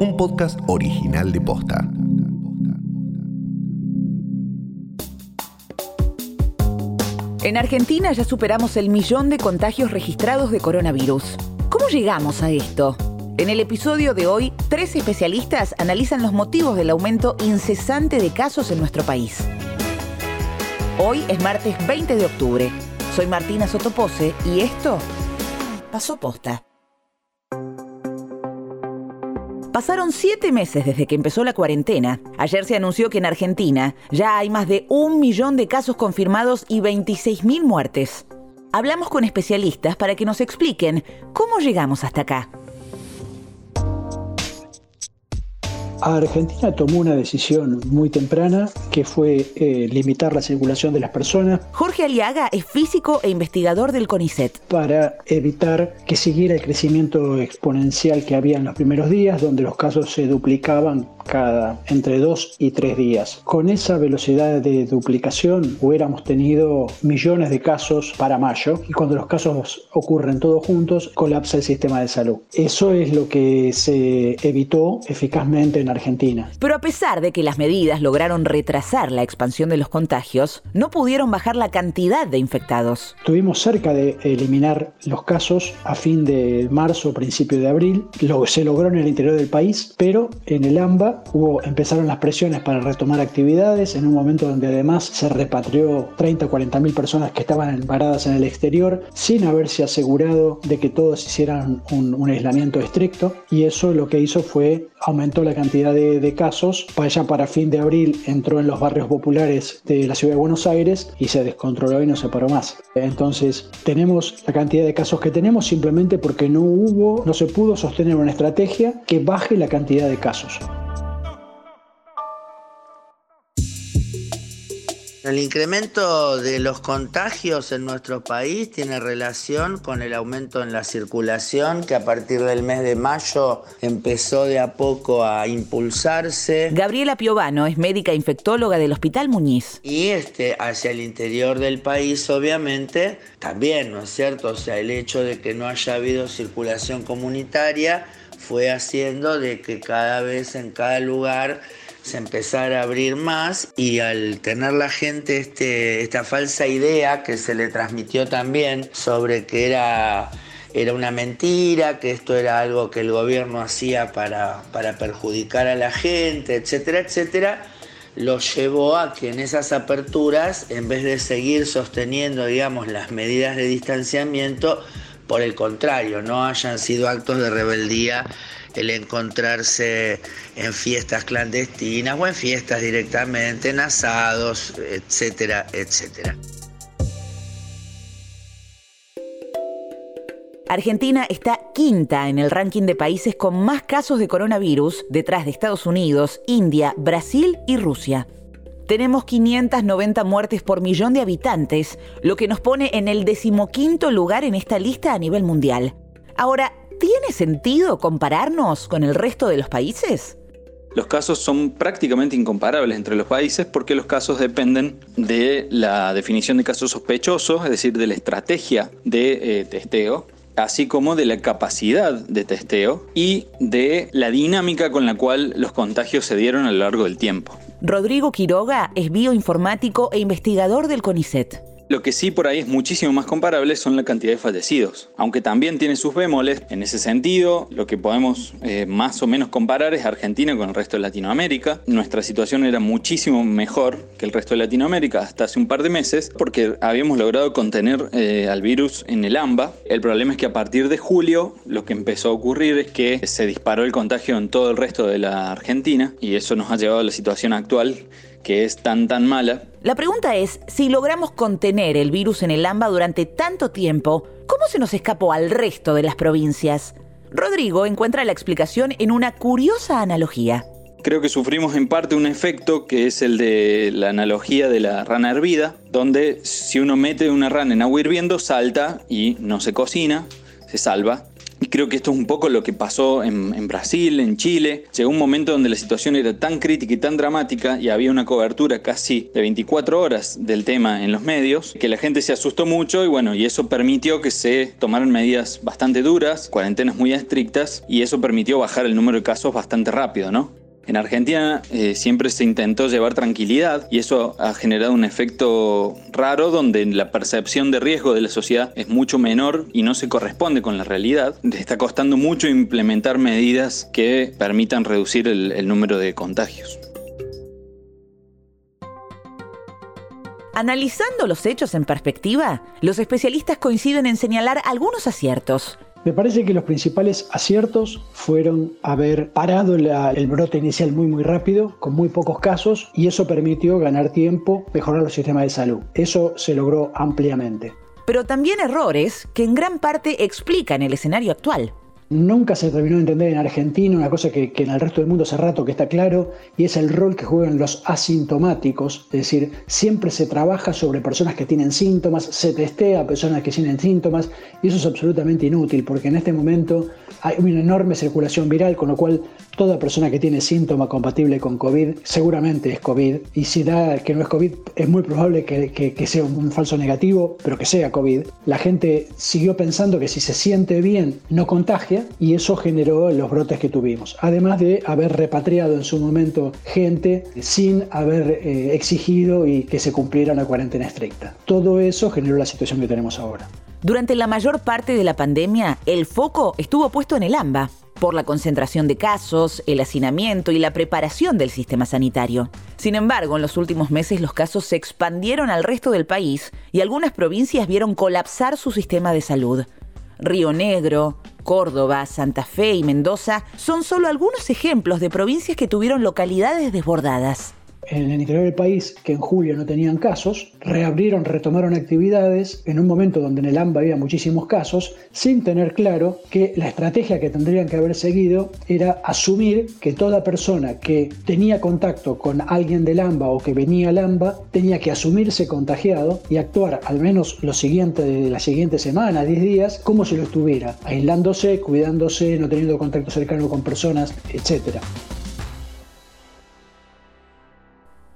un podcast original de Posta. En Argentina ya superamos el millón de contagios registrados de coronavirus. ¿Cómo llegamos a esto? En el episodio de hoy, tres especialistas analizan los motivos del aumento incesante de casos en nuestro país. Hoy es martes 20 de octubre. Soy Martina Sotopose y esto pasó posta. Pasaron siete meses desde que empezó la cuarentena. Ayer se anunció que en Argentina ya hay más de un millón de casos confirmados y 26.000 muertes. Hablamos con especialistas para que nos expliquen cómo llegamos hasta acá. Argentina tomó una decisión muy temprana que fue eh, limitar la circulación de las personas. Jorge Aliaga es físico e investigador del CONICET. Para evitar que siguiera el crecimiento exponencial que había en los primeros días, donde los casos se duplicaban cada entre dos y tres días. Con esa velocidad de duplicación hubiéramos tenido millones de casos para mayo y cuando los casos ocurren todos juntos colapsa el sistema de salud. Eso es lo que se evitó eficazmente en Argentina. Pero a pesar de que las medidas lograron retrasar la expansión de los contagios, no pudieron bajar la cantidad de infectados. Estuvimos cerca de eliminar los casos a fin de marzo, principio de abril. Lo, se logró en el interior del país, pero en el AMBA hubo, empezaron las presiones para retomar actividades en un momento donde además se repatrió 30 o 40 mil personas que estaban embaradas en el exterior sin haberse asegurado de que todos hicieran un, un aislamiento estricto y eso lo que hizo fue aumentó la cantidad de, casos. Para allá para fin de abril entró en los barrios populares de la ciudad de Buenos Aires y se descontroló y no se paró más. Entonces tenemos la cantidad de casos que tenemos simplemente porque no hubo, no se pudo sostener una estrategia que baje la cantidad de casos. El incremento de los contagios en nuestro país tiene relación con el aumento en la circulación que a partir del mes de mayo empezó de a poco a impulsarse. Gabriela Piovano es médica infectóloga del Hospital Muñiz. Y este, hacia el interior del país, obviamente, también, ¿no es cierto? O sea, el hecho de que no haya habido circulación comunitaria fue haciendo de que cada vez en cada lugar se empezara a abrir más y al tener la gente este, esta falsa idea que se le transmitió también sobre que era, era una mentira, que esto era algo que el gobierno hacía para, para perjudicar a la gente, etcétera, etcétera, lo llevó a que en esas aperturas, en vez de seguir sosteniendo, digamos, las medidas de distanciamiento, por el contrario, no hayan sido actos de rebeldía el encontrarse en fiestas clandestinas o en fiestas directamente, en asados, etcétera, etcétera. Argentina está quinta en el ranking de países con más casos de coronavirus, detrás de Estados Unidos, India, Brasil y Rusia. Tenemos 590 muertes por millón de habitantes, lo que nos pone en el decimoquinto lugar en esta lista a nivel mundial. Ahora, ¿Tiene sentido compararnos con el resto de los países? Los casos son prácticamente incomparables entre los países porque los casos dependen de la definición de casos sospechosos, es decir, de la estrategia de eh, testeo, así como de la capacidad de testeo y de la dinámica con la cual los contagios se dieron a lo largo del tiempo. Rodrigo Quiroga es bioinformático e investigador del CONICET. Lo que sí por ahí es muchísimo más comparable son la cantidad de fallecidos, aunque también tiene sus bemoles. En ese sentido, lo que podemos eh, más o menos comparar es Argentina con el resto de Latinoamérica. Nuestra situación era muchísimo mejor que el resto de Latinoamérica hasta hace un par de meses porque habíamos logrado contener eh, al virus en el AMBA. El problema es que a partir de julio lo que empezó a ocurrir es que se disparó el contagio en todo el resto de la Argentina y eso nos ha llevado a la situación actual que es tan tan mala. La pregunta es, si logramos contener el virus en el AMBA durante tanto tiempo, ¿cómo se nos escapó al resto de las provincias? Rodrigo encuentra la explicación en una curiosa analogía. Creo que sufrimos en parte un efecto que es el de la analogía de la rana hervida, donde si uno mete una rana en agua hirviendo, salta y no se cocina, se salva. Creo que esto es un poco lo que pasó en, Brasil, en Chile. Llegó un momento donde la situación era tan crítica y tan dramática y había una cobertura casi de 24 horas del tema en los medios, que la gente se asustó mucho y bueno, y eso permitió que se tomaran medidas bastante duras, cuarentenas muy estrictas y eso permitió bajar el número de casos bastante rápido, ¿no? En Argentina eh, siempre se intentó llevar tranquilidad y eso ha generado un efecto raro donde la percepción de riesgo de la sociedad es mucho menor y no se corresponde con la realidad. Le está costando mucho implementar medidas que permitan reducir el número de contagios. Analizando los hechos en perspectiva, los especialistas coinciden en señalar algunos aciertos. Me parece que los principales aciertos fueron haber parado el brote inicial muy muy rápido, con muy pocos casos, y eso permitió ganar tiempo, mejorar los sistemas de salud. Eso se logró ampliamente. Pero también errores que en gran parte explican el escenario actual. Nunca se terminó de entender en Argentina una cosa que, en el resto del mundo hace rato que está claro, y es el rol que juegan los asintomáticos. Es decir, siempre se trabaja sobre personas que tienen síntomas, se testea a personas que tienen síntomas, y eso es absolutamente inútil, porque en este momento hay una enorme circulación viral, con lo cual toda persona que tiene síntoma compatible con COVID seguramente es COVID, y si da que no es COVID, es muy probable que, que sea un falso negativo, pero que sea COVID. La gente siguió pensando que si se siente bien, no contagia y eso generó los brotes que tuvimos. Además de haber repatriado en su momento gente sin haber eh, exigido y que se cumpliera una cuarentena estricta. Todo eso generó la situación que tenemos ahora. Durante la mayor parte de la pandemia, el foco estuvo puesto en el AMBA por la concentración de casos, el hacinamiento y la preparación del sistema sanitario. Sin embargo, en los últimos meses los casos se expandieron al resto del país y algunas provincias vieron colapsar su sistema de salud. Río Negro, Córdoba, Santa Fe y Mendoza son solo algunos ejemplos de provincias que tuvieron localidades desbordadas en el interior del país, que en julio no tenían casos, reabrieron, retomaron actividades en un momento donde en el AMBA había muchísimos casos, sin tener claro que la estrategia que tendrían que haber seguido era asumir que toda persona que tenía contacto con alguien del AMBA o que venía al AMBA tenía que asumirse contagiado y actuar al menos lo siguiente de la siguiente semana, 10 días, como si lo estuviera, aislándose, cuidándose, no teniendo contacto cercano con personas, etcétera.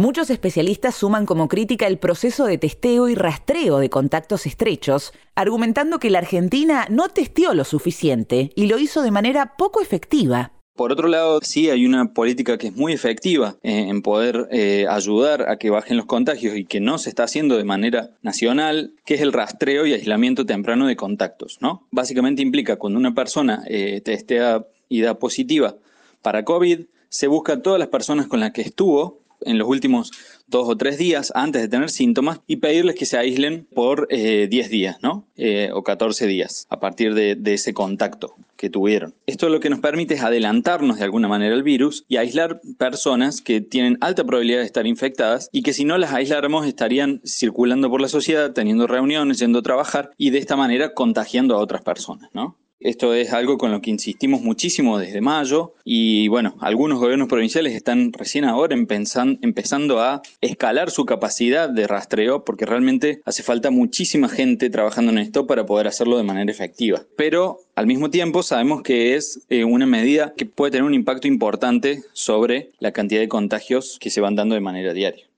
Muchos especialistas suman como crítica el proceso de testeo y rastreo de contactos estrechos, argumentando que la Argentina no testeó lo suficiente y lo hizo de manera poco efectiva. Por otro lado, sí hay una política que es muy efectiva eh, en poder eh, ayudar a que bajen los contagios y que no se está haciendo de manera nacional, que es el rastreo y aislamiento temprano de contactos. ¿no? Básicamente implica cuando una persona eh, testea y da positiva para COVID, se busca a todas las personas con las que estuvo en los últimos dos o tres días antes de tener síntomas y pedirles que se aíslen por 10 eh, días, ¿no? Eh, o 14 días a partir de, de, ese contacto que tuvieron. Esto lo que nos permite es adelantarnos de alguna manera al virus y aislar personas que tienen alta probabilidad de estar infectadas y que si no las aisláramos estarían circulando por la sociedad, teniendo reuniones, yendo a trabajar y de esta manera contagiando a otras personas, ¿no? Esto es algo con lo que insistimos muchísimo desde mayo y bueno, algunos gobiernos provinciales están recién ahora empezando a escalar su capacidad de rastreo porque realmente hace falta muchísima gente trabajando en esto para poder hacerlo de manera efectiva. Pero al mismo tiempo sabemos que es eh, una medida que puede tener un impacto importante sobre la cantidad de contagios que se van dando de manera diaria.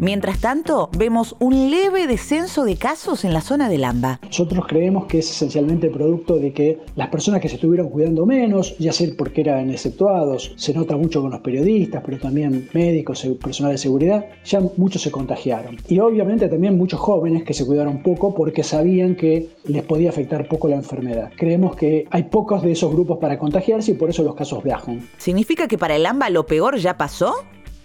Mientras tanto, vemos un leve descenso de casos en la zona del AMBA. Nosotros creemos que es esencialmente producto de que las personas que se estuvieron cuidando menos, ya sea porque eran exceptuados, se nota mucho con los periodistas, pero también médicos, personal de seguridad, ya muchos se contagiaron. Y obviamente también muchos jóvenes que se cuidaron poco porque sabían que les podía afectar poco la enfermedad. Creemos que hay pocos de esos grupos para contagiarse y por eso los casos viajan. ¿Significa que para el AMBA lo peor ya pasó?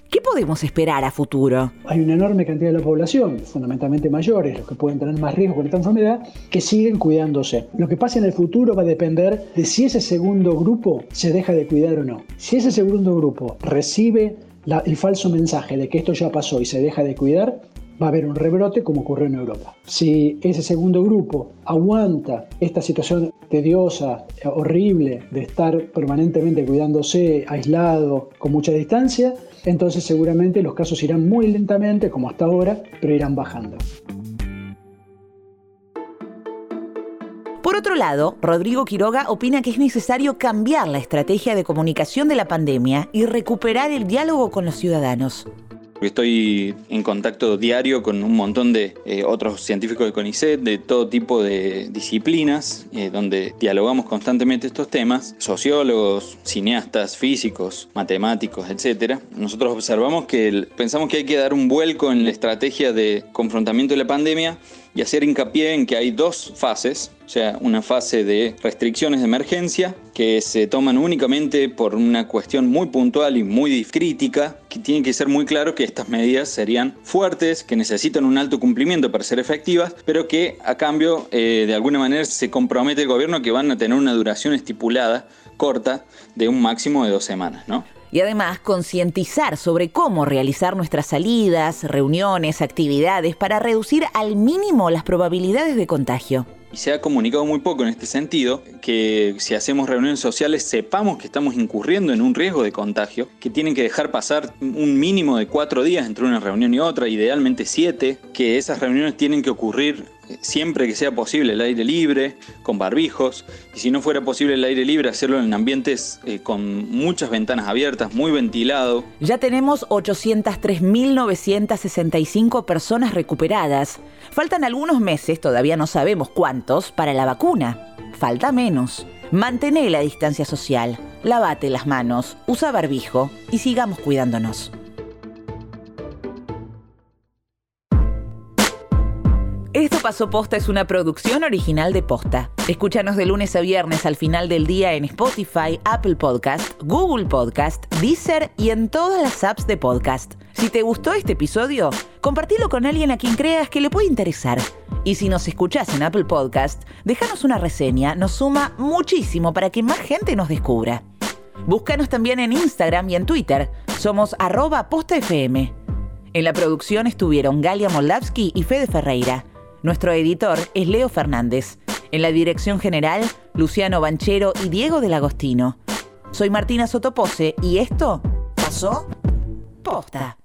¿Qué podemos esperar a futuro? Hay una enorme cantidad de la población, fundamentalmente mayores, los que pueden tener más riesgo con esta enfermedad, que siguen cuidándose. Lo que pase en el futuro va a depender de si ese segundo grupo se deja de cuidar o no. Si ese segundo grupo recibe el falso mensaje de que esto ya pasó y se deja de cuidar, va a haber un rebrote como ocurrió en Europa. Si ese segundo grupo aguanta esta situación tediosa, horrible, de estar permanentemente cuidándose, aislado, con mucha distancia, entonces seguramente los casos irán muy lentamente, como hasta ahora, pero irán bajando. Por otro lado, Rodrigo Quiroga opina que es necesario cambiar la estrategia de comunicación de la pandemia y recuperar el diálogo con los ciudadanos. Estoy en contacto diario con un montón de eh, otros científicos de CONICET, de todo tipo de disciplinas, eh, donde dialogamos constantemente estos temas, sociólogos, cineastas, físicos, matemáticos, etc. Nosotros observamos que pensamos que hay que dar un vuelco en la estrategia de confrontamiento de la pandemia y hacer hincapié en que hay dos fases, o sea, una fase de restricciones de emergencia que se toman únicamente por una cuestión muy puntual y muy crítica, que tiene que ser muy claro que estas medidas serían fuertes, que necesitan un alto cumplimiento para ser efectivas, pero que a cambio eh, de alguna manera se compromete el gobierno que van a tener una duración estipulada corta de un máximo de dos semanas, ¿no? Y además concientizar sobre cómo realizar nuestras salidas, reuniones, actividades para reducir al mínimo las probabilidades de contagio. Y se ha comunicado muy poco en este sentido, que si hacemos reuniones sociales sepamos que estamos incurriendo en un riesgo de contagio, que tienen que dejar pasar un mínimo de cuatro días entre una reunión y otra, idealmente siete, que esas reuniones tienen que ocurrir siempre que sea posible el aire libre, con barbijos, y si no fuera posible el aire libre, hacerlo en ambientes eh, con muchas ventanas abiertas, muy ventilado. Ya tenemos 803.965 personas recuperadas. Faltan algunos meses, todavía no sabemos cuántos, para la vacuna. Falta menos. Mantén la distancia social, lavate las manos, usa barbijo y sigamos cuidándonos. Esto Pasó Posta es una producción original de Posta. Escúchanos de lunes a viernes al final del día en Spotify, Apple Podcast, Google Podcast, Deezer y en todas las apps de podcast. Si te gustó este episodio, compartilo con alguien a quien creas que le puede interesar. Y si nos escuchás en Apple Podcast, déjanos una reseña, nos suma muchísimo para que más gente nos descubra. Búscanos también en Instagram y en Twitter. Somos arroba postafm. En la producción estuvieron Galia Moldavsky y Fede Ferreira. Nuestro editor es Leo Fernández. En la dirección general, Luciano Banchero y Diego del Agostino. Soy Martina Sotopose y esto pasó posta.